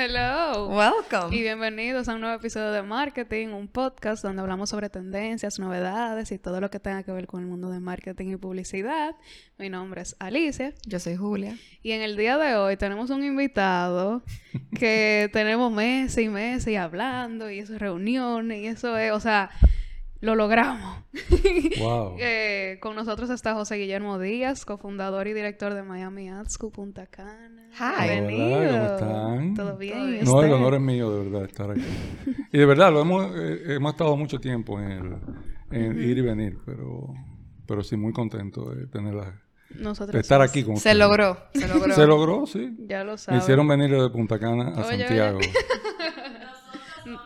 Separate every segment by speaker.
Speaker 1: Hello.
Speaker 2: Welcome.
Speaker 1: Y bienvenidos a un nuevo episodio de Marketing, un podcast donde hablamos sobre tendencias, novedades y todo lo que tenga que ver con el mundo de marketing y publicidad. Mi nombre es Alicia.
Speaker 2: Yo soy Julia.
Speaker 1: Y en el día de hoy tenemos un invitado que tenemos meses y meses y hablando y esas reuniones y eso es, o sea, lo logramos.
Speaker 3: Wow.
Speaker 1: Eh, con nosotros está José Guillermo Díaz, cofundador y director de Miami School Punta Cana.
Speaker 2: Hi.
Speaker 1: Bienvenido.
Speaker 3: Hola, ¿cómo están?
Speaker 1: ¿Todo bien?
Speaker 2: Todo
Speaker 1: ¿Y
Speaker 2: bien.
Speaker 3: No, el honor es mío, de verdad, estar aquí. Y de verdad, lo hemos, eh, hemos estado mucho tiempo en, el, en ir y venir, pero, pero sí muy contento de tenerla,
Speaker 1: Nosotros
Speaker 3: de estar aquí con
Speaker 2: Se
Speaker 3: ustedes.
Speaker 2: logró. Se logró.
Speaker 3: Se logró, sí.
Speaker 1: Ya lo
Speaker 3: Me
Speaker 1: saben.
Speaker 3: hicieron venir de Punta Cana a
Speaker 1: Oye,
Speaker 3: Santiago.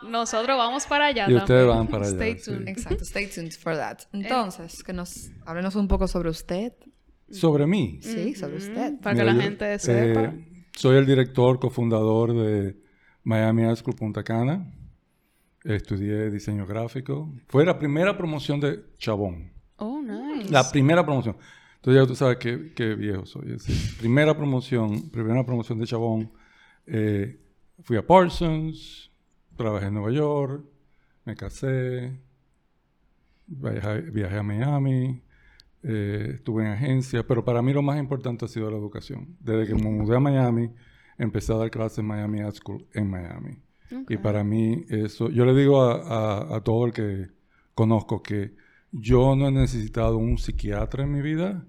Speaker 1: Nosotros vamos para allá
Speaker 3: Y ustedes
Speaker 1: también.
Speaker 3: van para allá,
Speaker 1: Stay
Speaker 3: sí.
Speaker 1: tuned.
Speaker 2: Exacto. Stay tuned for that. Entonces, que nos háblenos un poco sobre usted.
Speaker 3: Sobre mí.
Speaker 2: Sí, sobre usted.
Speaker 1: Para que
Speaker 3: Mira,
Speaker 1: la
Speaker 3: yo,
Speaker 1: gente
Speaker 3: eh,
Speaker 1: sepa.
Speaker 3: soy el director, cofundador de Miami Art School Punta Cana. Estudié diseño gráfico. Fue la primera promoción de Chabón.
Speaker 1: Oh, nice.
Speaker 3: La primera promoción. Entonces ya tú sabes qué, qué viejo soy. Es decir, primera promoción, primera promoción de Chabón. Eh, fui a Parsons, trabajé en Nueva York, me casé, viajé, viajé a Miami, eh, estuve en agencia, pero para mí lo más importante ha sido la educación. Desde que me mudé a Miami, empecé a dar clases en Miami Art School en Miami. Y para mí eso, yo le digo a, a- a todo el que conozco que yo no he necesitado un psiquiatra en mi vida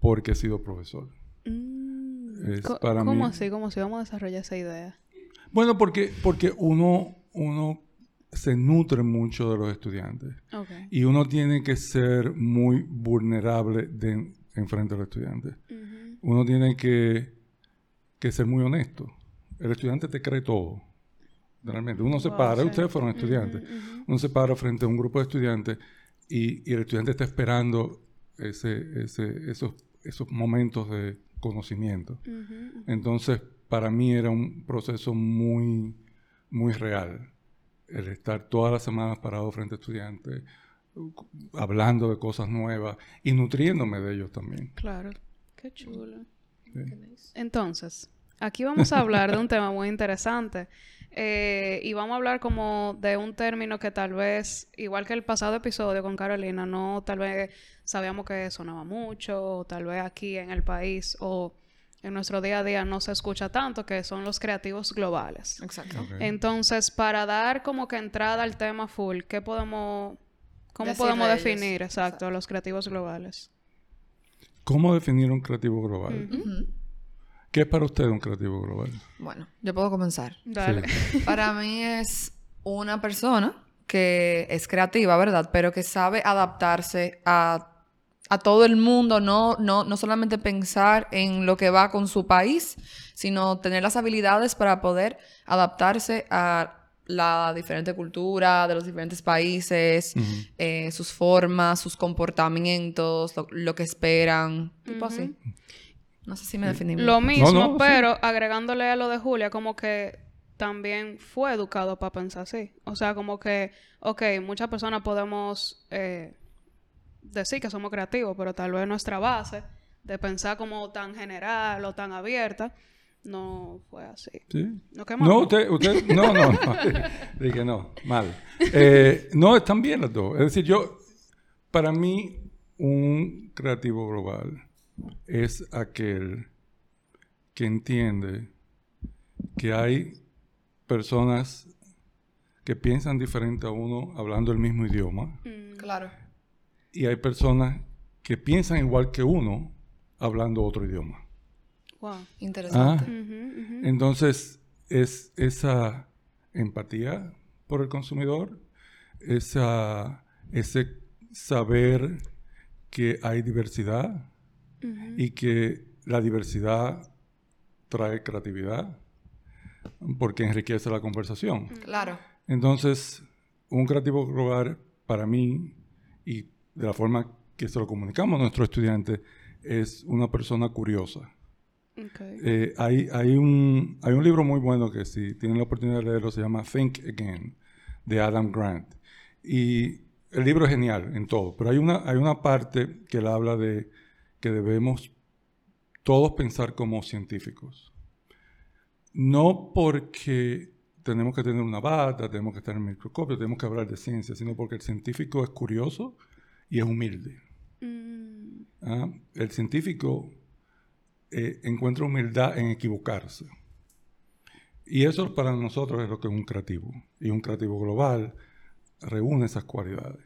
Speaker 3: porque he sido profesor.
Speaker 1: Mm.
Speaker 3: Es
Speaker 1: Co-
Speaker 3: para
Speaker 1: ¿Cómo
Speaker 3: mí-
Speaker 1: así? ¿Cómo así? Vamos a desarrollar esa idea.
Speaker 3: Bueno, porque, porque uno, uno se nutre mucho de los estudiantes y uno tiene que ser muy vulnerable de, en frente al estudiante.
Speaker 1: Ujú.
Speaker 3: Uno tiene que, que ser muy honesto. El estudiante te cree todo. Realmente. Uno se para,
Speaker 1: sí.
Speaker 3: ustedes fueron estudiantes. Uno se para frente a un grupo de estudiantes y, y el estudiante está esperando ese, ese, esos, esos momentos de conocimiento. Entonces, para mí era un proceso muy, muy real. El estar todas las semanas parado frente a estudiantes, hablando de cosas nuevas y nutriéndome de ellos también.
Speaker 1: Claro. Qué chulo.
Speaker 3: Sí.
Speaker 1: Entonces, aquí vamos a hablar de un tema muy interesante. eh, y vamos a hablar como de un término que tal vez, igual que el pasado episodio con Carolina, no tal vez sabíamos que sonaba mucho, o tal vez aquí en el país o en nuestro día a día no se escucha tanto, que son los creativos globales.
Speaker 2: Exacto.
Speaker 1: Entonces, para dar como que entrada al tema full, ¿qué podemos, cómo podemos definir, exacto, a los creativos globales?
Speaker 3: ¿Cómo definir un creativo global? ¿Qué es para usted un creativo global?
Speaker 2: Bueno, yo puedo comenzar.
Speaker 1: Dale.
Speaker 3: Sí.
Speaker 2: Para mí es una persona que es creativa, ¿verdad? Pero que sabe adaptarse a, a todo el mundo, no, no, no solamente pensar en lo que va con su país, sino tener las habilidades para poder adaptarse a la diferente cultura de los diferentes países, eh, sus formas, sus comportamientos, lo, lo que esperan, tipo así. No sé si me definí bien.
Speaker 1: Lo mismo,
Speaker 3: no,
Speaker 1: pero agregándole a lo de Julia, como que también fue educado para pensar así. O sea, como que, ok, muchas personas podemos eh, decir que somos creativos, pero tal vez nuestra base de pensar como tan general o tan abierta no fue así.
Speaker 3: ¿Sí?
Speaker 1: ¿No?
Speaker 3: No, usted, usted, no, no, no. Dije no, mal. Eh, no, están bien las dos. Es decir, yo, para mí, un creativo global es aquel que entiende que hay personas que piensan diferente a uno hablando el mismo idioma
Speaker 1: Mm,
Speaker 2: Claro.
Speaker 3: Y hay personas que piensan igual que uno hablando otro idioma.
Speaker 1: wow.
Speaker 2: Interesante.
Speaker 1: Ujú, ujú.
Speaker 3: Entonces, es esa empatía por el consumidor, esa, ese saber que hay diversidad y que la diversidad trae creatividad porque enriquece la conversación.
Speaker 2: Claro.
Speaker 3: Entonces, un creativo global para mí y de la forma que se lo comunicamos a nuestros estudiantes es una persona curiosa.
Speaker 1: Ok.
Speaker 3: Eh, hay, hay, un, hay un libro muy bueno que si tienen la oportunidad de leerlo se llama Think Again de Adam Grant. Y el libro es genial en todo, pero hay una, hay una parte que él habla de que debemos todos pensar como científicos. no porque tenemos que tener una bata, tenemos que estar en el microscopio, tenemos que hablar de ciencia, sino porque el científico es curioso y es humilde.
Speaker 1: Mm,
Speaker 3: ¿ah? El científico eh, encuentra humildad en equivocarse. Y eso para nosotros es lo que es un creativo. Y un creativo global reúne esas cualidades.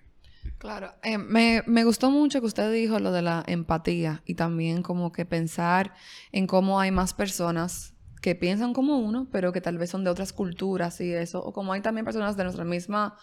Speaker 2: Claro, eh, me, me gustó mucho que usted dijo lo de la empatía y también como que pensar en cómo hay más personas que piensan como uno, pero que tal vez son de otras culturas y eso, o como hay también personas de nuestra misma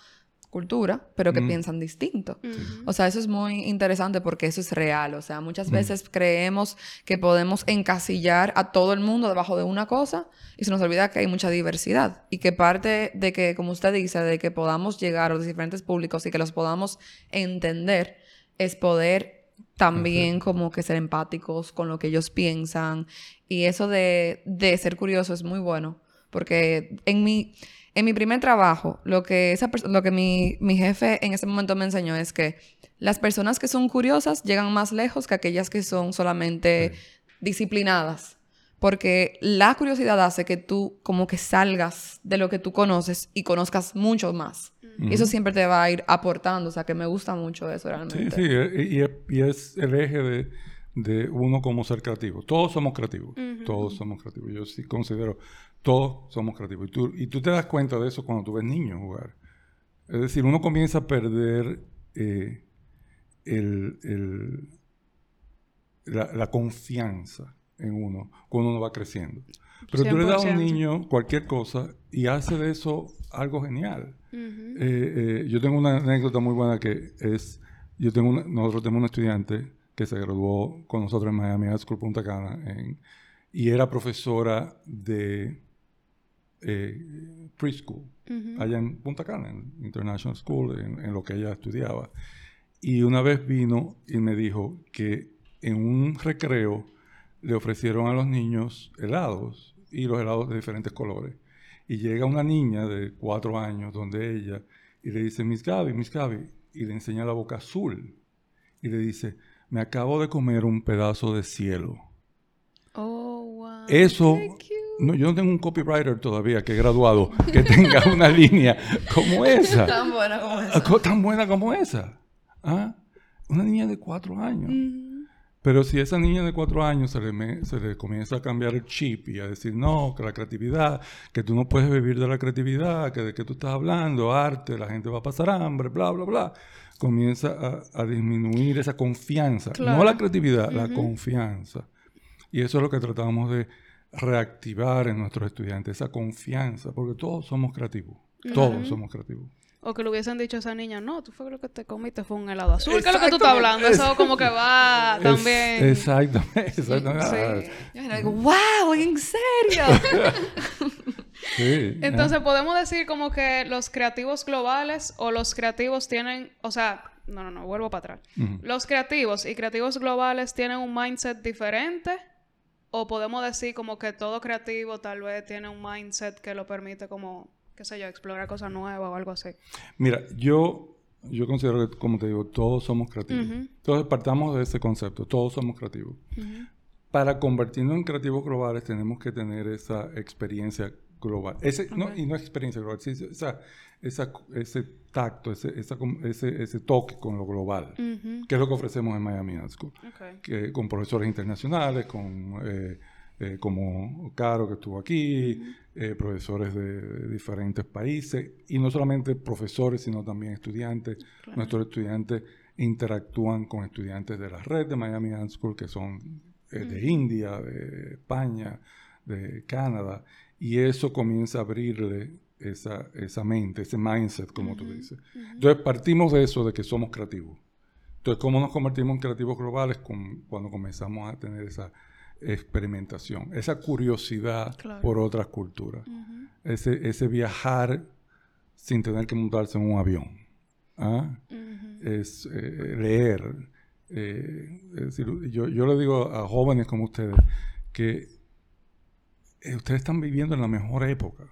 Speaker 2: cultura, pero que
Speaker 3: Mm.
Speaker 2: piensan distinto.
Speaker 1: ujú.
Speaker 2: O sea, eso es muy interesante porque eso es real. O sea,
Speaker 3: Mm.
Speaker 2: muchas veces creemos que podemos encasillar a todo el mundo debajo de una cosa y se nos olvida que hay mucha diversidad y que parte de que, como usted dice, de que podamos llegar a los diferentes públicos y que los podamos entender es poder también como que ser empáticos con lo que ellos piensan y eso de, de ser curioso es muy bueno porque en mi, en mi primer trabajo, lo que, esa lo que mi, mi jefe en ese momento me enseñó es que las personas que son curiosas llegan más lejos que aquellas que son solamente disciplinadas. Porque la curiosidad hace que tú como que salgas de lo que tú conoces y conozcas mucho más. Y eso siempre te va a ir aportando. O sea, que me gusta mucho eso
Speaker 3: Sí,
Speaker 2: realmente.
Speaker 3: sí, eh, y, es- y es el eje de, de uno como ser creativo. Todos somos creativos, todos somos creativos. Yo sí considero, todos somos creativos. Y tú, y tú te das cuenta de eso cuando tú ves niños jugar. Es decir, uno comienza a perder eh, el, el- la, la confianza en uno cuando uno va creciendo. Pero tú le das a un
Speaker 1: 100%.
Speaker 3: niño cualquier cosa y hace de eso algo genial. Eh, eh, yo tengo una anécdota muy buena que es, yo tengo una- nosotros tenemos un estudiante que se graduó con nosotros en Miami High School Punta Cana en- y era profesora de eh, preschool allá en Punta Cana, en International School, en, en lo que ella estudiaba. Y una vez vino y me dijo que en un recreo le ofrecieron a los niños helados y los helados de diferentes colores. Y llega una niña de cuatro años donde ella y le dice, Miss Gaby, Miss Gaby, y le enseña la boca azul. Y le dice, me acabo de comer un pedazo de cielo.
Speaker 1: Oh, wow.
Speaker 3: Eso. No, yo no tengo un copywriter todavía que he graduado que tenga una línea como esa,
Speaker 2: Tan buena como eso.
Speaker 3: Ah, tan buena como esa. ¿Ah? Una niña de cuatro años.
Speaker 1: Ujú.
Speaker 3: Pero si a esa niña de cuatro años se le, me- se le comienza a cambiar el chip y a decir, no, que la creatividad, que tú no puedes vivir de la creatividad, que de qué tú estás hablando, arte, la gente va a pasar hambre, bla, bla, bla, comienza a, a disminuir esa confianza.
Speaker 1: Claro.
Speaker 3: No la creatividad, la confianza. Y eso es lo que tratamos de reactivar en nuestros estudiantes, esa confianza, porque todos somos creativos. Todos somos creativos.
Speaker 1: O que le hubiesen dicho a esa niña, no, tú fue lo que te comiste fue un helado azul. ¿Qué es lo que tú estás hablando? Eso como que va
Speaker 3: Es-
Speaker 1: también.
Speaker 3: exactamente. exactamente. Ah,
Speaker 1: Sí.
Speaker 2: Yo me digo, wow, ¿en serio?
Speaker 3: sí,
Speaker 1: Entonces podemos decir como que los creativos globales o los creativos tienen, o sea, no, no, no, vuelvo para atrás. Los creativos y creativos globales tienen un mindset diferente o podemos decir como que todo creativo tal vez tiene un mindset que lo permite como, qué sé yo, explorar cosas nuevas o algo así.
Speaker 3: Mira, yo, yo considero que, como te digo, todos somos creativos.
Speaker 1: Ujú.
Speaker 3: Entonces, partamos de ese concepto, todos somos creativos. Para convertirnos en creativos globales tenemos que tener esa experiencia global. Ese, no, y no experiencia global, sí, esa, esa, ese tacto, ese, esa ese, ese toque con lo global, que es lo que ofrecemos en Miami Art School. Que- con profesores internacionales, con eh, eh, como Caro que estuvo aquí, eh, profesores de, diferentes países, y no solamente profesores, sino también estudiantes.
Speaker 1: Claro.
Speaker 3: Nuestros estudiantes interactúan con estudiantes de la red de Miami Art School, que son de India, de España, de Canadá, y eso comienza a abrirle esa, esa mente, ese mindset, como tú dices. Entonces partimos de eso, de que somos creativos. Entonces, ¿cómo nos convertimos en creativos globales? Con- cuando comenzamos a tener esa experimentación, esa curiosidad
Speaker 1: Claro.
Speaker 3: por otras culturas, ese, ese viajar sin tener que montarse en un avión, ¿ah? Es eh, leer. eh, es decir, yo, yo le digo a jóvenes como ustedes que eh, ustedes están viviendo en la mejor época.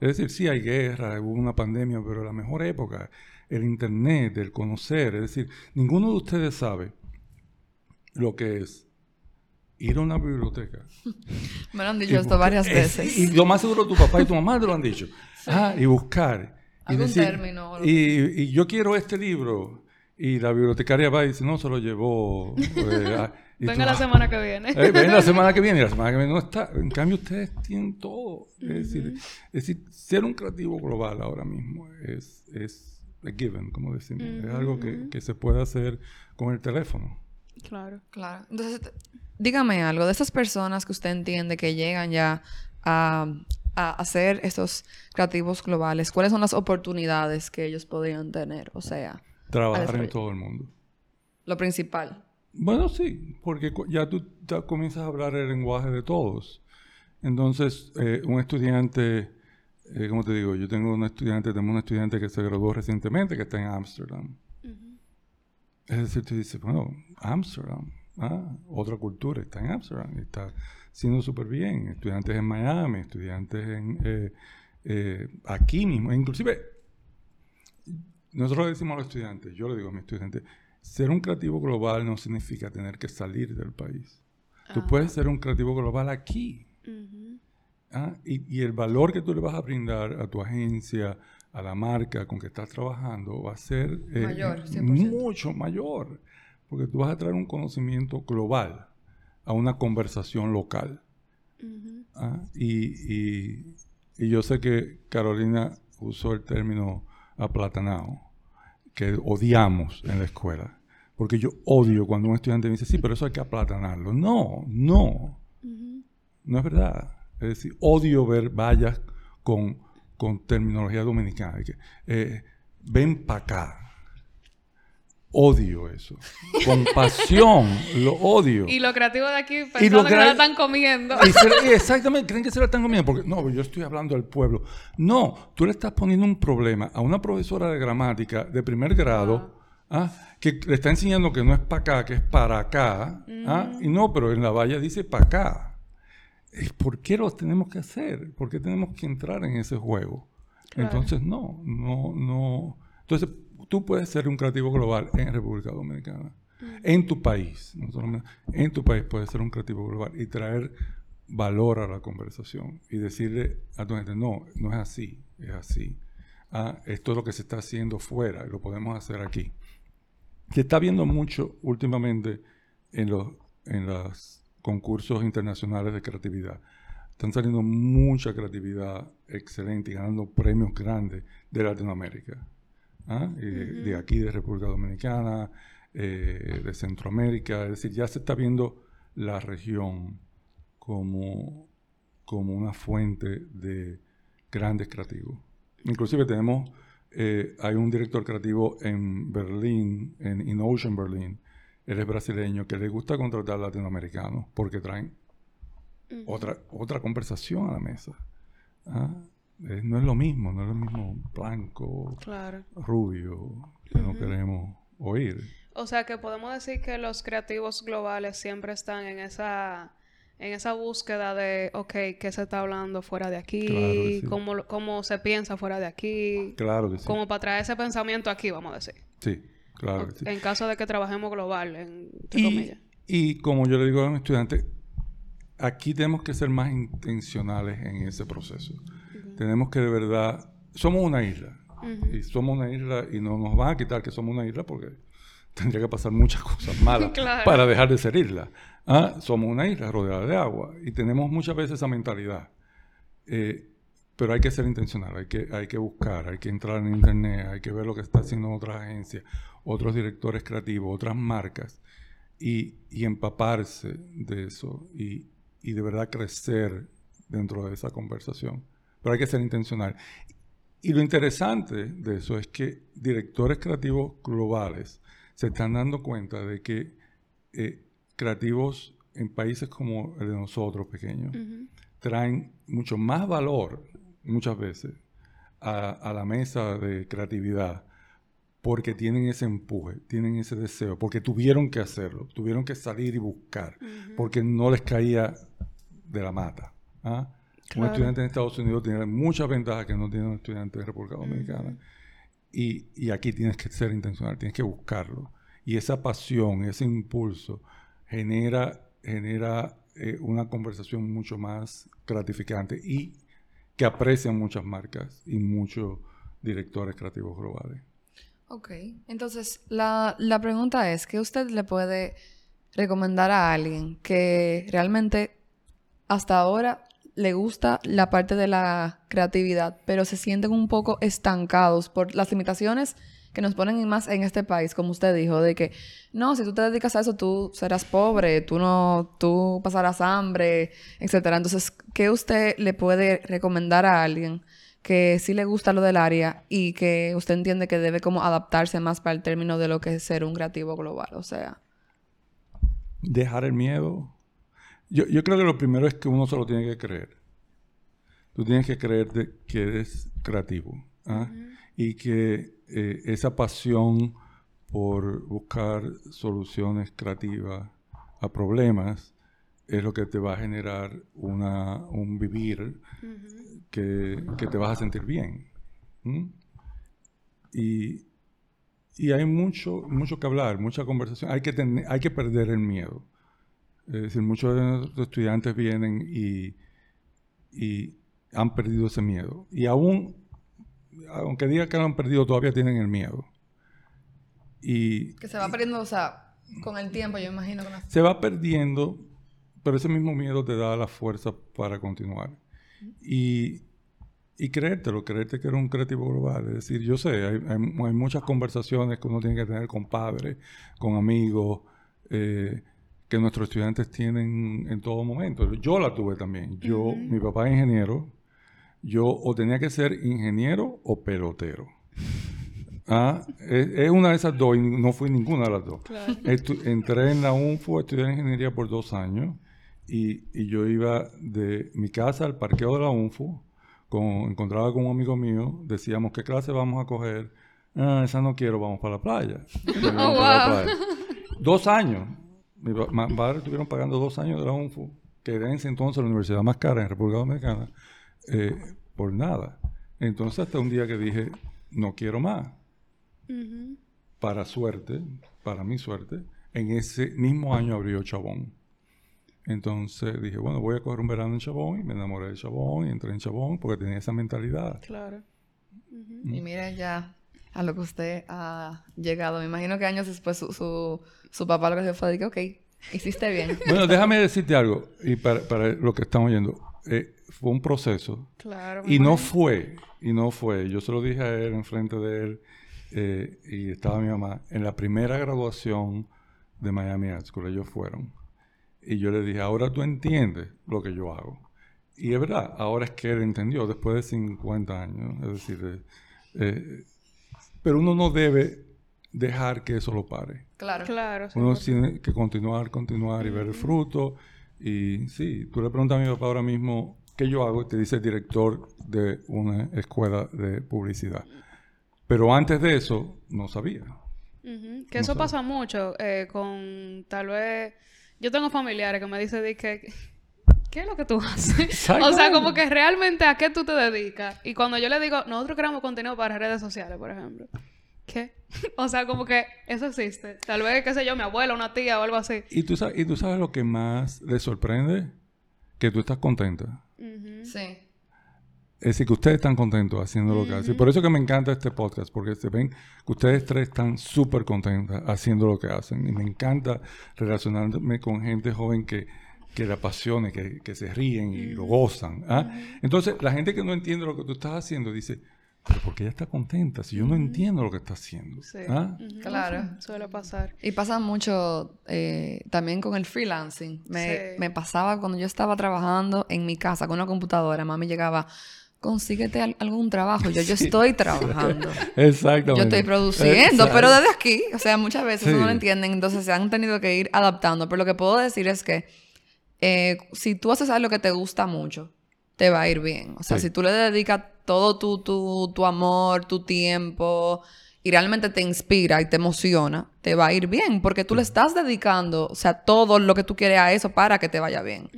Speaker 3: Es decir, sí hay guerra, hubo una pandemia, pero la mejor época, el internet, el conocer, es decir, ninguno de ustedes sabe lo que es ir a una biblioteca.
Speaker 2: Me lo han dicho esto varias veces.
Speaker 3: Y lo más seguro tu papá y tu mamá te lo han dicho. Ah, y buscar. Y, decir,
Speaker 2: término.
Speaker 3: y, y yo quiero este libro. Y la bibliotecaria va y dice, no, se lo llevó. y
Speaker 1: Venga
Speaker 3: tú,
Speaker 1: la
Speaker 3: ah,
Speaker 1: semana que viene.
Speaker 3: eh, ven la semana que viene y la semana que viene no está. En cambio, ustedes tienen todo. Es, decir, es decir, ser un creativo global ahora mismo es, es a given, como decimos. Es algo que, que se puede hacer con el teléfono.
Speaker 1: Claro.
Speaker 2: Claro. Entonces, dígame algo de esas personas que usted entiende que llegan ya a, a hacer estos creativos globales. ¿Cuáles son las oportunidades que ellos podrían tener? O sea,
Speaker 3: Trabajar en todo el mundo.
Speaker 2: lo principal.
Speaker 3: Bueno, sí, porque ya tú ta- comienzas a hablar el lenguaje de todos. Entonces, eh, un estudiante, eh, ¿cómo te digo? Yo tengo un estudiante, tenemos un estudiante que se graduó recientemente que está en Ámsterdam. Es decir, tú dices, bueno, Ámsterdam, ah, otra cultura, está en Ámsterdam está haciendo súper bien. Estudiantes en Miami, estudiantes en, eh, eh, aquí mismo. Inclusive, nosotros le decimos a los estudiantes, yo le digo a mis estudiantes, ser un creativo global no significa tener que salir del país. Tú puedes ser un creativo global aquí. ¿ah? Y, y el valor que tú le vas a brindar a tu agencia, a la marca con que estás trabajando, va a ser eh,
Speaker 2: Mayor, 100%.
Speaker 3: mucho mayor. Porque tú vas a traer un conocimiento global a una conversación local. ¿ah? Y, y- y yo sé que Carolina usó el término aplatanado, que odiamos en la escuela. Porque yo odio cuando un estudiante me dice, sí, pero eso hay que aplatanarlo. No, no. No es verdad. Es decir, odio ver vallas con, con terminología dominicana. que, eh, ven para acá. Odio eso. Con pasión, lo odio.
Speaker 1: Y lo creativo de aquí
Speaker 3: lo
Speaker 1: pensando que no
Speaker 3: crea-
Speaker 1: la están comiendo.
Speaker 3: Y se- exactamente, creen que se la están comiendo. Porque, no, yo estoy hablando al pueblo. No, tú le estás poniendo un problema a una profesora de gramática de primer grado, ¿ah? que le está enseñando que no es para acá, que es para acá. ¿ah? Y no, pero en la valla dice para acá. ¿Por qué lo tenemos que hacer? ¿Por qué tenemos que entrar en ese juego?
Speaker 1: Claro.
Speaker 3: Entonces, no, no, no. Entonces, tú puedes ser un creativo global en República Dominicana. En tu país. no solamente- en tu país puedes ser un creativo global y traer valor a la conversación y decirle a tu gente, no, no es así, es así. Ah, esto es lo que se está haciendo fuera y lo podemos hacer aquí. Se está viendo mucho últimamente en los en los concursos internacionales de creatividad. Están saliendo mucha creatividad excelente y ganando premios grandes de Latinoamérica. ¿Ah? Y de, de aquí, de República Dominicana, eh, de Centroamérica. Es decir, ya se está viendo la región como, como una fuente de grandes creativos. Inclusive tenemos, eh, hay un director creativo en Berlín, en InOcean Berlin, él es brasileño, que le gusta contratar latinoamericanos porque traen otra, otra conversación a la mesa. ¿ah? Eh, no es lo mismo, no es lo mismo blanco,
Speaker 1: Claro.
Speaker 3: rubio, que no queremos oír.
Speaker 1: O sea que podemos decir que los creativos globales siempre están en esa en esa búsqueda de, ok, ¿qué se está hablando fuera de aquí?
Speaker 3: Claro que sí.
Speaker 1: ¿Cómo, cómo se piensa fuera de aquí?
Speaker 3: Claro que sí.
Speaker 1: Como para traer ese pensamiento aquí, vamos a decir.
Speaker 3: Sí, claro que sí.
Speaker 1: En caso de que trabajemos global, en, entre
Speaker 3: Y,
Speaker 1: comillas.
Speaker 3: y como yo le digo a mis estudiantes, aquí tenemos que ser más intencionales en ese proceso. Tenemos que de verdad, somos una isla. Y somos una isla y no nos van a quitar que somos una isla porque tendría que pasar muchas cosas malas
Speaker 1: Claro.
Speaker 3: para dejar de ser isla. Ah, Somos una isla rodeada de agua y tenemos muchas veces esa mentalidad. Eh, pero hay que ser intencional, hay que, hay que buscar, hay que entrar en internet, hay que ver lo que está haciendo otras agencias, otros directores creativos, otras marcas y, y empaparse de eso y, y de verdad crecer dentro de esa conversación. Pero hay que ser intencional. Y lo interesante de eso es que directores creativos globales se están dando cuenta de que eh, creativos en países como el de nosotros, pequeños, traen mucho más valor muchas veces a, a la mesa de creatividad porque tienen ese empuje, tienen ese deseo, porque tuvieron que hacerlo, tuvieron que salir y buscar, porque no les caía de la mata. ¿ah? Un estudiante en Estados Unidos tiene muchas ventajas que no tiene un estudiante de República Dominicana. y, y aquí tienes que ser intencional, tienes que buscarlo. Y esa pasión, ese impulso, genera genera eh, una conversación mucho más gratificante y que aprecian muchas marcas y muchos directores creativos globales.
Speaker 2: Ok, entonces la, la pregunta es, ¿qué usted le puede recomendar a alguien que realmente hasta ahora le gusta la parte de la creatividad, pero se sienten un poco estancados por las limitaciones que nos ponen más en este país, como usted dijo, de que no, si tú te dedicas a eso, tú serás pobre, tú no, tú pasarás hambre, etcétera. Entonces, ¿qué usted le puede recomendar a alguien que sí le gusta lo del área y que usted entiende que debe como adaptarse más para el término de lo que es ser un creativo global? O sea.
Speaker 3: Dejar el miedo. Yo, yo creo que lo primero es que uno solo tiene que creer. Tú tienes que creer de que eres creativo. ¿ah? Y que eh, esa pasión por buscar soluciones creativas a problemas es lo que te va a generar una, un vivir que, que, te vas a sentir bien. Y, y, hay mucho, mucho que hablar, mucha conversación. Hay que, tener, hay que perder el miedo. Es decir, muchos de nuestros estudiantes vienen y, y han perdido ese miedo. Y aún aunque diga que lo han perdido, todavía tienen el miedo. Y,
Speaker 2: que se va perdiendo, o sea, con el tiempo, yo imagino. Que
Speaker 3: Se va perdiendo, pero ese mismo miedo te da la fuerza para continuar. Y, y creértelo, creerte que eres un creativo global. Es decir, yo sé, hay, hay, muchas conversaciones que uno tiene que tener con padres, con amigos, eh, que nuestros estudiantes tienen en todo momento. Yo la tuve también. Yo, mi papá es ingeniero, yo o tenía que ser ingeniero o pelotero. Ah, es, una de esas dos y no fui ninguna de las dos. entré en la UNFO, estudié ingeniería por dos años y, y, yo iba de mi casa al parqueo de la UNFO, con, encontraba con un amigo mío, decíamos, ¿qué clase vamos a coger? Ah, esa no quiero, vamos para la playa. Oh, dos años. Mi padre estuvieron pagando dos años de la UNFO, que era en ese entonces la universidad más cara en República Dominicana. Eh, por nada. Entonces hasta un día que dije, no quiero más. Para suerte, para mi suerte, en ese mismo año abrió Chabón. Entonces dije, bueno, voy a coger un verano en Chabón y me enamoré de Chabón y entré en Chabón porque tenía esa mentalidad.
Speaker 1: Claro.
Speaker 2: Y mire ya a lo que usted ha llegado. Me imagino que años después su, su, su papá lo que se fue, dije, ok, hiciste bien.
Speaker 3: Bueno, déjame decirte algo y para, para lo que estamos oyendo. Eh, fue un proceso.
Speaker 1: Claro.
Speaker 3: Y no fue, y no fue. Yo se lo dije a él enfrente de él eh, y estaba mi mamá. En la primera graduación de Miami Art School, ellos fueron. Y yo le dije, ahora tú entiendes lo que yo hago. Y es verdad, ahora es que él entendió, después de 50 años. Es decir, eh, pero uno no debe dejar que eso lo pare.
Speaker 2: Claro.
Speaker 1: claro
Speaker 3: uno tiene que continuar, continuar y ver el fruto. Y sí, tú le preguntas a mi papá ahora mismo qué yo hago y te dice el director de una escuela de publicidad. Pero antes de eso, no sabía.
Speaker 1: Que eso pasa mucho eh, con tal vez... Yo tengo familiares que me dicen que... ¿Qué es lo que tú haces? o sea, como que realmente a qué tú te dedicas. Y cuando yo le digo, nosotros creamos contenido para redes sociales, por ejemplo. ¿Qué? o sea, como que eso existe. Tal vez, qué sé yo, mi abuela, una tía o algo así.
Speaker 3: ¿Y tú, sabes, ¿Y tú sabes lo que más le sorprende? Que tú estás contenta.
Speaker 2: Sí.
Speaker 3: Es decir, que ustedes están contentos haciendo lo que hacen. Por eso que me encanta este podcast, porque se ven que ustedes tres están súper contentas haciendo lo que hacen. Y me encanta relacionarme con gente joven que, que le apasione, que, que se ríen y lo gozan. ¿ah? Entonces, la gente que no entiende lo que tú estás haciendo dice, pero porque ella está contenta si yo no entiendo lo que está haciendo.
Speaker 1: Sí.
Speaker 3: ¿Ah?
Speaker 2: Claro.
Speaker 1: Suele pasar.
Speaker 2: Y pasa mucho eh, también con el freelancing. Me, me, pasaba cuando yo estaba trabajando en mi casa con una computadora, mami llegaba, consíguete algún trabajo. Yo, yo estoy trabajando.
Speaker 3: Exactamente.
Speaker 2: Yo estoy produciendo, pero desde aquí, o sea, muchas veces no lo entienden, entonces se han tenido que ir adaptando. Pero lo que puedo decir es que eh, si tú haces algo que te gusta mucho, te va a ir bien. O sea, si tú le dedicas todo tu, tu, tu, amor, tu tiempo, y realmente te inspira y te emociona, te va a ir bien, porque tú le estás dedicando, o sea, todo lo que tú quieres a eso para que te vaya bien.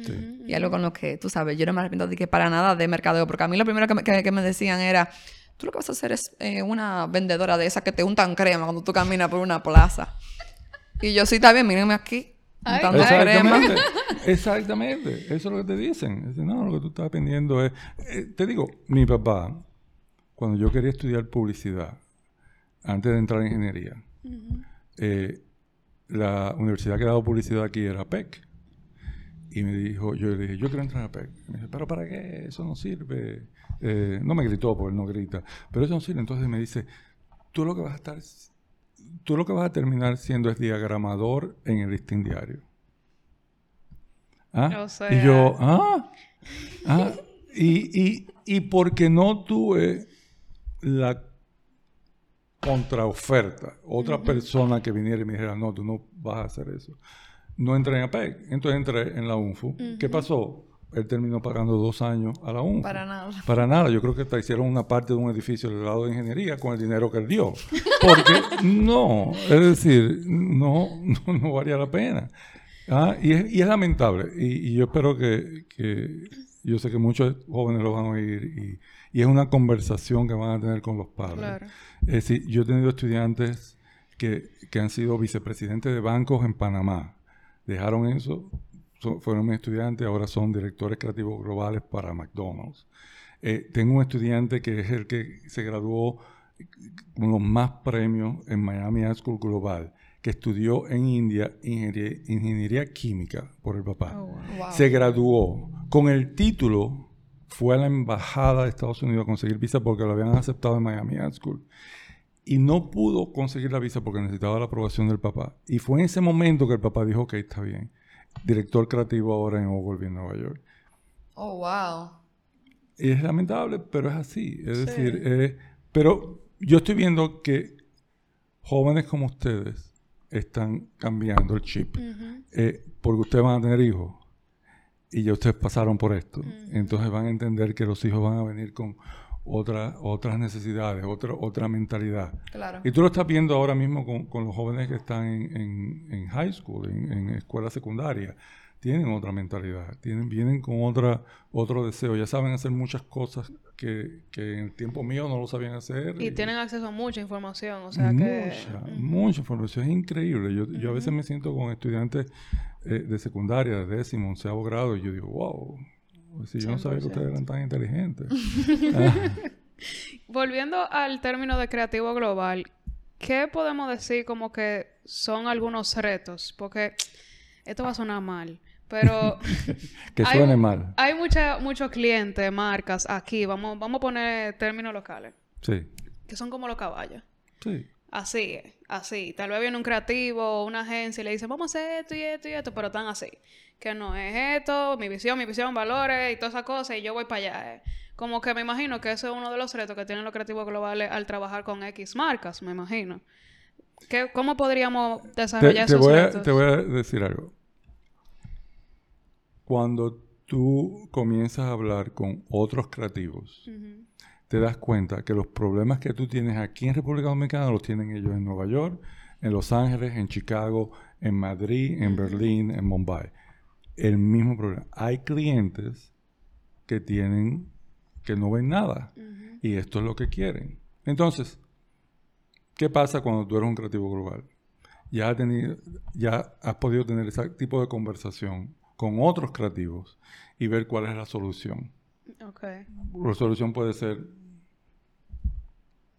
Speaker 2: Y algo con lo que, tú sabes, yo no me arrepiento de que para nada de mercadeo, porque a mí lo primero que me, que, me decían era, tú lo que vas a hacer es eh, una vendedora de esas que te untan crema cuando tú caminas por una plaza. Y yo, sí, está bien, mírenme aquí.
Speaker 1: Ay,
Speaker 2: crema.
Speaker 3: Exactamente. Eso es lo que te dicen. Dicen, no, lo que tú estás aprendiendo es... Eh, te digo, mi papá, cuando yo quería estudiar publicidad, antes de entrar en ingeniería, eh, la universidad que daba publicidad aquí era PEC. Y me dijo, yo le dije, yo quiero entrar a PEC. Y me dice, ¿pero para qué? Eso no sirve. Eh, no me gritó porque él no grita. Pero eso no sirve. Entonces me dice, tú lo que vas a estar... Tú lo que vas a terminar siendo es diagramador en el listín diario. ¿Ah?
Speaker 1: O sea-
Speaker 3: Y yo, ¿ah? ¿Ah? Y, y, y porque no tuve la contraoferta, otra persona que viniera y me dijera, no, tú no vas a hacer eso. No entré en APEC, entonces entré en la UNFU. ¿Qué pasó? Él terminó pagando dos años a la UNFU.
Speaker 2: Para nada.
Speaker 3: Para nada, yo creo que hasta hicieron una parte de un edificio del lado de ingeniería con el dinero que él dio. Porque no, es decir, no, no, no valía la pena. Ah, y, es, y es lamentable. Y, y yo espero que, que- yo sé que muchos jóvenes lo van a oír y, y es una conversación que van a tener con los padres.
Speaker 1: Claro.
Speaker 3: Es decir, yo he tenido estudiantes que, que han sido vicepresidentes de bancos en Panamá. Dejaron eso, so- fueron mis estudiantes, ahora son directores creativos globales para McDonald's. Eh, tengo un estudiante que es el que se graduó con los más premios en Miami Art School Global, que estudió en India ingeniería, ingeniería química por el papá.
Speaker 1: Oh, wow.
Speaker 2: Wow.
Speaker 3: Se graduó con el título, fue a la embajada de Estados Unidos a conseguir visa porque lo habían aceptado en Miami Art School. Y no pudo conseguir la visa porque necesitaba la aprobación del papá. Y fue en ese momento que el papá dijo, ok, está bien. Director creativo ahora en Ogilvy, en Nueva York.
Speaker 2: Oh, wow.
Speaker 3: Y es lamentable, pero es así. Es decir, eh, pero yo estoy viendo que jóvenes como ustedes están cambiando el chip. Eh, porque ustedes van a tener hijos y ya ustedes pasaron por esto. Entonces van a entender que los hijos van a venir con otra, otras necesidades, otra, otra mentalidad.
Speaker 2: Claro.
Speaker 3: Y tú lo estás viendo ahora mismo con, con los jóvenes que están en, en- en high school, en, en escuela secundaria. Tienen otra mentalidad, tienen, vienen con otra, otro deseo. Ya saben hacer muchas cosas que, que en el tiempo mío no lo sabían hacer.
Speaker 1: Y tienen acceso a mucha información, o sea que...
Speaker 3: Mucha, mucha información. Es increíble. Yo, yo a veces me siento con estudiantes eh, de secundaria, de décimo, onceavo grado, y yo digo, wow, si yo no sabía que ustedes eran tan inteligentes.
Speaker 1: Volviendo al término de creativo global, ¿qué podemos decir como que son algunos retos? Porque esto va a sonar mal, pero
Speaker 3: que
Speaker 1: Hay
Speaker 3: suene
Speaker 1: un-
Speaker 3: mal.
Speaker 1: hay mucha, muchos clientes, marcas aquí, vamos, vamos a poner términos locales,
Speaker 3: Sí,
Speaker 1: que son como los caballos.
Speaker 3: sí.
Speaker 1: Así es, así. Tal vez viene un creativo o una agencia y le dice, vamos a hacer esto y esto y esto, pero están así. Que no es esto, mi visión, mi visión, valores y todas esas cosas, y yo voy para allá. eh. Como que me imagino que eso es uno de los retos que tienen los creativos globales al trabajar con X marcas, me imagino. ¿Qué, ¿Cómo podríamos
Speaker 3: Te,
Speaker 1: desarrollar
Speaker 3: te
Speaker 1: esos
Speaker 3: voy a,
Speaker 1: retos?
Speaker 3: te voy a decir algo. Cuando tú comienzas a hablar con otros creativos, te das cuenta que los problemas que tú tienes aquí en República Dominicana los tienen ellos en Nueva York, en Los Ángeles, en Chicago, en Madrid, en Berlín, en Mumbai. El mismo problema. Hay clientes que tienen, que no ven nada. Y esto es lo que quieren. Entonces, ¿qué pasa cuando tú eres un creativo global? Ya has, tenido, ya has podido tener ese tipo de conversación con otros creativos y ver cuál es la solución. La solución puede ser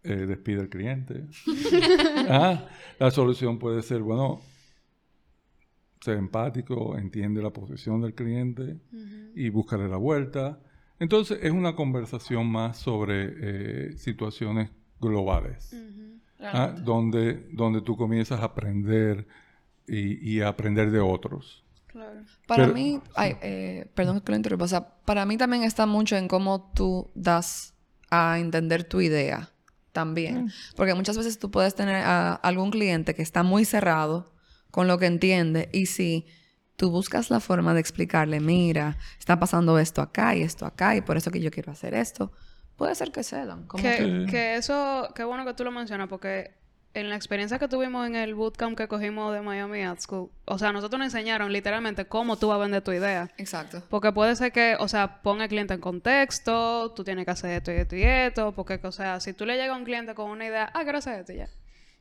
Speaker 3: eh, despide al cliente. Ah, la solución puede ser, bueno, ser empático, entiende la posición del cliente y búscale la vuelta. Entonces es una conversación más sobre eh, situaciones globales, ah, donde, donde tú comienzas a aprender y, y a aprender de otros.
Speaker 1: Claro.
Speaker 2: Para
Speaker 3: Pero-
Speaker 2: mí, ay, eh, perdón que lo interrumpa, o sea, para mí también está mucho en cómo tú das a entender tu idea también. Porque muchas veces tú puedes tener a algún cliente que está muy cerrado con lo que entiende y si tú buscas la forma de explicarle, mira, está pasando esto acá y esto acá y por eso que yo quiero hacer esto, puede ser que cedan. Como
Speaker 1: Que,
Speaker 2: que-
Speaker 1: que eso, qué bueno que tú lo mencionas, porque en la experiencia que tuvimos en el bootcamp que cogimos de Miami Art School, o sea, nosotros nos enseñaron literalmente cómo tú vas a vender tu idea.
Speaker 2: Exacto.
Speaker 1: Porque puede ser que, o sea, ponga al cliente en contexto, tú tienes que hacer esto y esto y esto, porque, o sea, si tú le llegas a un cliente con una idea, ah, quiero hacer esto ya.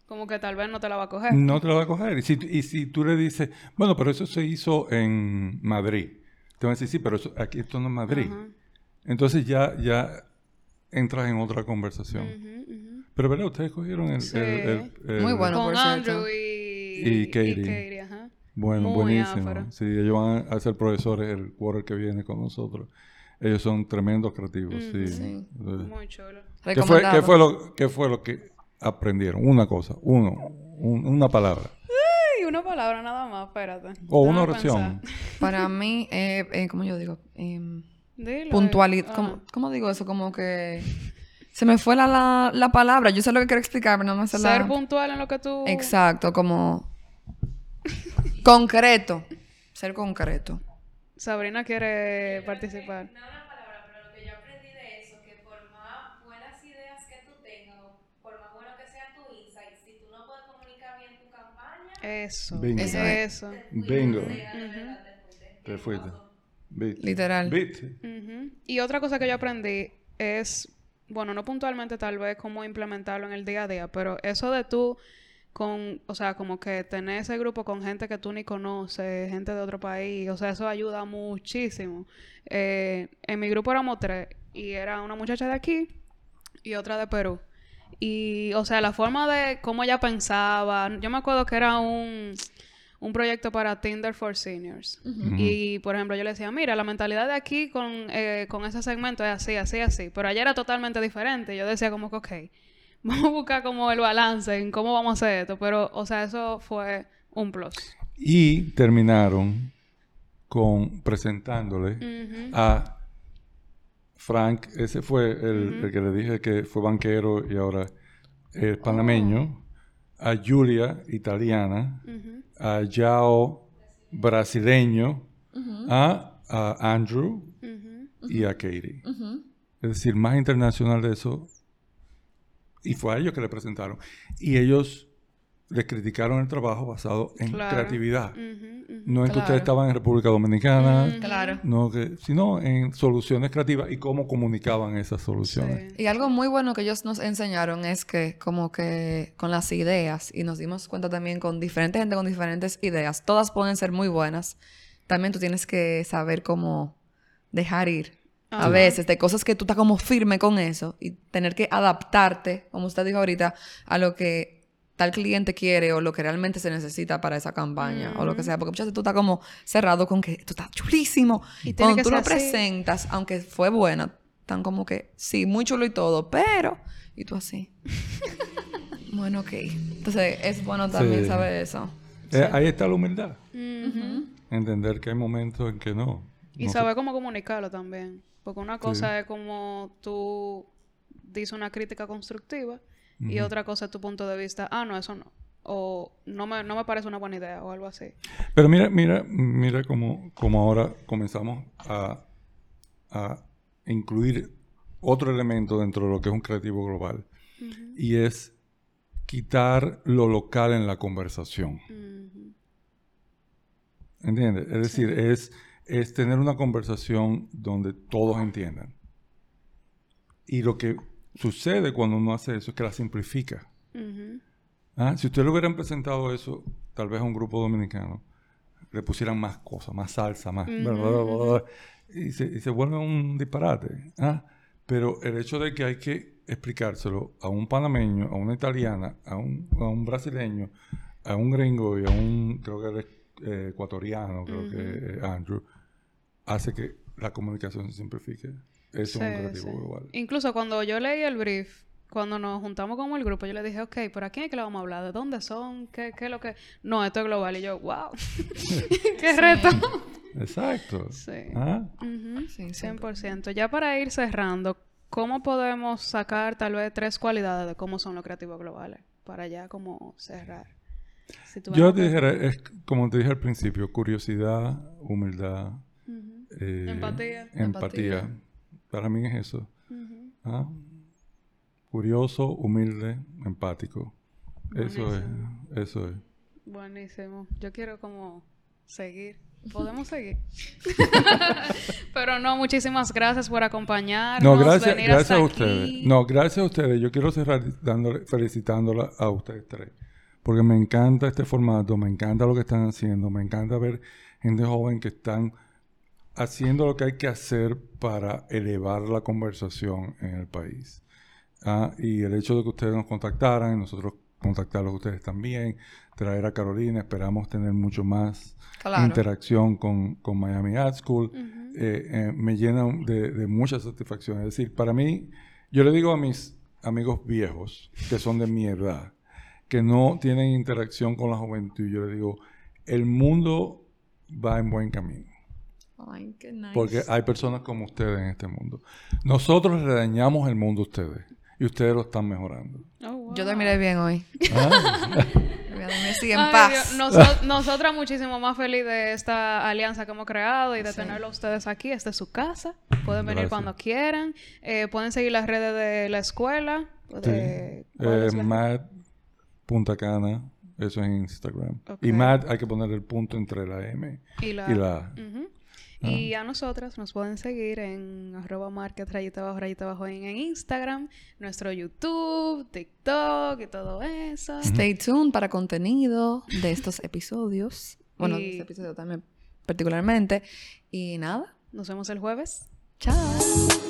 Speaker 1: Como que tal vez no te la va a coger.
Speaker 3: no te lo va a coger. Y si, y si tú le dices, bueno, pero eso se hizo en Madrid, te van a decir, sí, pero eso- aquí esto no es Madrid. Entonces ya, ya entras en otra conversación.
Speaker 1: Ujú.
Speaker 3: Pero, ¿verdad? Ustedes cogieron el...
Speaker 1: Sí.
Speaker 3: el- el- el-
Speaker 2: Muy bueno.
Speaker 1: Con
Speaker 2: por.
Speaker 1: Andrew y...
Speaker 3: Y Katie.
Speaker 1: ajá.
Speaker 3: Bueno,
Speaker 1: Muy
Speaker 3: buenísimo. Sí, ellos van a ser profesores el quarter que viene con nosotros. Ellos son tremendos creativos, sí.
Speaker 2: Sí.
Speaker 3: Eh,
Speaker 1: Muy chulo.
Speaker 3: ¿Qué fue, qué, fue lo, ¿Qué fue lo que aprendieron? Una cosa, uno, un- una palabra.
Speaker 1: Y una palabra nada más, espérate.
Speaker 3: O una oración.
Speaker 2: Para mí, eh, eh, ¿cómo yo digo? Em,
Speaker 1: Dilo.
Speaker 2: puntualidad.
Speaker 1: eh.
Speaker 2: ¿Cómo, cómo digo eso? Como que se me fue la, la, la palabra. Yo sé lo que quiero explicar, pero no me sé
Speaker 1: Ser
Speaker 2: la...
Speaker 1: puntual en lo que tú...
Speaker 2: Exacto, como concreto. Ser concreto.
Speaker 1: Sabrina quiere participar.
Speaker 4: No una palabra, pero lo que yo aprendí de eso, que por más buenas ideas que tú tengas, por más bueno que sea tu insight, si tú no puedes comunicar bien tu campaña,
Speaker 1: Eso.
Speaker 3: Bingo.
Speaker 1: Eso.
Speaker 2: Eso
Speaker 1: Eso.
Speaker 3: Bingo.
Speaker 4: te fuiste.
Speaker 3: Te fuiste. Bit.
Speaker 2: Literal.
Speaker 3: Bit.
Speaker 1: Y otra cosa que yo aprendí es, bueno, no puntualmente tal vez cómo implementarlo en el día a día, pero eso de tú con, o sea, como que tener ese grupo con gente que tú ni conoces, gente de otro país, o sea, eso ayuda muchísimo. Eh, en mi grupo éramos tres y era una muchacha de aquí y otra de Perú. Y, o sea, la forma de cómo ella pensaba, yo me acuerdo que era un, un proyecto para Tinder for Seniors. Y, por ejemplo, yo le decía, mira, la mentalidad de aquí con, eh, con ese segmento es así, así, así. Pero allá era totalmente diferente. Yo decía como que, ok, vamos a buscar como el balance en cómo vamos a hacer esto. Pero, o sea, eso fue un plus.
Speaker 3: Y terminaron con presentándole a Frank, ese fue el, el que le dije que fue banquero y ahora es panameño, a Julia, italiana. A Yao, brasileño, a, a Andrew y a Katie. Es decir, más internacional de eso. Y fue a ellos que le presentaron. Y ellos le criticaron el trabajo basado en
Speaker 1: Claro.
Speaker 3: creatividad. No en que ustedes estaban en República Dominicana,
Speaker 2: Claro.
Speaker 3: no que, sino en soluciones creativas y cómo comunicaban esas soluciones.
Speaker 1: Sí.
Speaker 2: Y algo muy bueno que ellos nos enseñaron es que como que con las ideas, y nos dimos cuenta también con diferente gente con diferentes ideas, todas pueden ser muy buenas. También tú tienes que saber cómo dejar ir. A veces, de cosas que tú estás como firme con eso y tener que adaptarte, como usted dijo ahorita, a lo que tal cliente quiere o lo que realmente se necesita para esa campaña o lo que sea. Porque muchas veces tú estás como cerrado con que esto está chulísimo.
Speaker 1: Y
Speaker 2: Cuando tú lo
Speaker 1: así.
Speaker 2: presentas, aunque fue buena, tan como que, sí, muy chulo y todo, pero... Y tú así. bueno, ok. Entonces, es bueno también
Speaker 3: Sí.
Speaker 2: saber eso.
Speaker 3: Eh, ahí está la humildad. Entender que hay momentos en que no.
Speaker 1: Y
Speaker 3: no se-
Speaker 1: saber cómo comunicarlo también. Porque una cosa es como tú dices una crítica constructiva y otra cosa es tu punto de vista, ah, no, eso no. O no me, no me parece una buena idea o algo así.
Speaker 3: Pero mira, mira, mira cómo, cómo ahora comenzamos a, a incluir otro elemento dentro de lo que es un creativo global. Y es quitar lo local en la conversación. ¿Entiendes? Es decir, es, es tener una conversación donde todos entiendan. Y lo que sucede cuando uno hace eso es que la simplifica. Ah, Si ustedes le hubieran presentado eso, tal vez a un grupo dominicano, le pusieran más cosas, más salsa, más... bla, bla, bla, bla, bla, y, se, y se vuelve un disparate. ¿ah? Pero el hecho de que hay que explicárselo a un panameño, a una italiana, a un, a un brasileño, a un gringo y a un, creo que eres eh, ecuatoriano, creo que eh, Andrew, hace que la comunicación se simplifique.
Speaker 1: Sí,
Speaker 3: es un creativo
Speaker 1: sí.
Speaker 3: global.
Speaker 1: Incluso cuando yo leí el brief, cuando nos juntamos como el grupo, yo le dije, ok, ¿pero a quién es que le vamos a hablar? ¿De dónde son? ¿Qué, qué es lo que...? No, esto es global. Y yo, wow. ¡Qué reto!
Speaker 3: Exacto.
Speaker 1: Sí.
Speaker 3: ¿Ah?
Speaker 1: Ujú,
Speaker 2: Sí,
Speaker 1: 100%. Ya para ir cerrando, ¿cómo podemos sacar tal vez tres cualidades de cómo son los creativos globales? Para ya como cerrar. Si
Speaker 3: Yo te dijera, es como te dije al principio, curiosidad, humildad, eh,
Speaker 1: Empatía.
Speaker 3: empatía. Para mí es eso. ¿ah? Curioso, humilde, empático. Eso es, eso es.
Speaker 1: Buenísimo. Yo quiero como seguir podemos seguir. Pero no, muchísimas gracias por acompañarnos.
Speaker 3: No, gracias,
Speaker 1: venir
Speaker 3: gracias
Speaker 1: hasta
Speaker 3: a ustedes.
Speaker 1: aquí.
Speaker 3: No, gracias a ustedes. Yo quiero cerrar dándole, felicitándola a ustedes tres. Porque me encanta este formato, me encanta lo que están haciendo, me encanta ver gente joven que están haciendo lo que hay que hacer para elevar la conversación en el país. Ah, y el hecho de que ustedes nos contactaran, y nosotros contactarlos a ustedes también, traer a Carolina, esperamos tener mucho más
Speaker 2: Claro.
Speaker 3: interacción con, con Miami Art School, eh, eh, me llena de, de mucha satisfacción. Es decir, para mí, yo le digo a mis amigos viejos, que son de mi edad, que no tienen interacción con la juventud, yo le digo, el mundo va en buen camino.
Speaker 2: Ay, qué nice.
Speaker 3: Porque hay personas como ustedes en este mundo. Nosotros le dañamos el mundo a ustedes y ustedes lo están mejorando.
Speaker 1: Oh, wow.
Speaker 2: Yo dormiré bien hoy.
Speaker 3: Ah,
Speaker 2: Voy a dormir así en
Speaker 1: Ay,
Speaker 2: paz.
Speaker 1: Nosotras muchísimo más feliz de esta alianza que hemos creado y de
Speaker 2: Sí.
Speaker 1: tenerlo a ustedes aquí. Esta es su casa. Pueden venir
Speaker 3: Gracias.
Speaker 1: cuando quieran. Eh, pueden seguir las redes de la escuela.
Speaker 3: sí.
Speaker 1: De, ¿cuál
Speaker 3: Eh,
Speaker 1: es la-
Speaker 3: Matt Punta Cana, eso es en Instagram. Y Matt hay que poner el punto entre la M
Speaker 1: y la,
Speaker 3: y la
Speaker 1: Y a nosotras nos pueden seguir en arroba market rayita abajo rayita abajo en, en Instagram, nuestro YouTube, TikTok y todo eso.
Speaker 2: Stay tuned para contenido de estos episodios. Bueno, de este episodio también particularmente. Y nada,
Speaker 1: Nos vemos el jueves.
Speaker 2: chao.